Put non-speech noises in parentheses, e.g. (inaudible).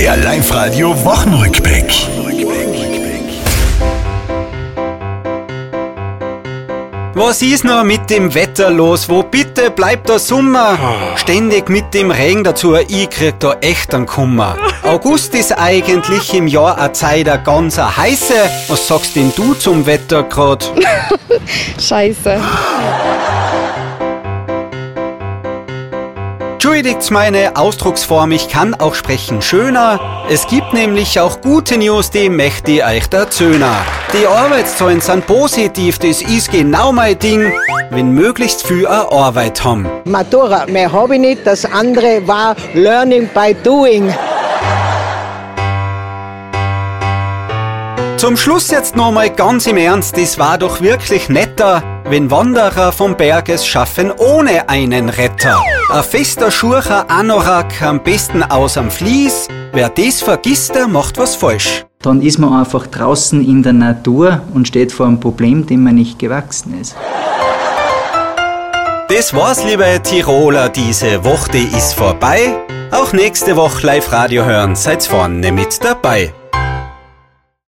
Der Live-Radio Wochenrückblick. Was ist noch mit dem Wetter los? Wo bitte bleibt der Sommer? Ständig mit dem Regen dazu, ich krieg da echt einen Kummer. August ist eigentlich im Jahr eine Zeit eine ganz eine heiße. Was sagst denn du zum Wetter grad? (laughs) Scheiße. Entschuldigt meine Ausdrucksform, ich kann auch sprechen schöner. Es gibt nämlich auch gute News, die möchte ich euch erzählen. Die Arbeitszahlen sind positiv, das ist genau mein Ding, wenn möglichst viel eine Arbeit haben. Matura, mehr habe ich nicht. Das andere war Learning by Doing. Zum Schluss jetzt nochmal ganz im Ernst, es war doch wirklich netter, wenn Wanderer vom Berg es schaffen ohne einen Retter. Ein fester Schurcher Anorak am besten aus am Vlies. Wer das vergisst, der macht was falsch. Dann ist man einfach draußen in der Natur und steht vor einem Problem, dem man nicht gewachsen ist. Das war's, liebe Tiroler, diese Woche ist vorbei. Auch nächste Woche Live-Radio hören, seid vorne mit dabei.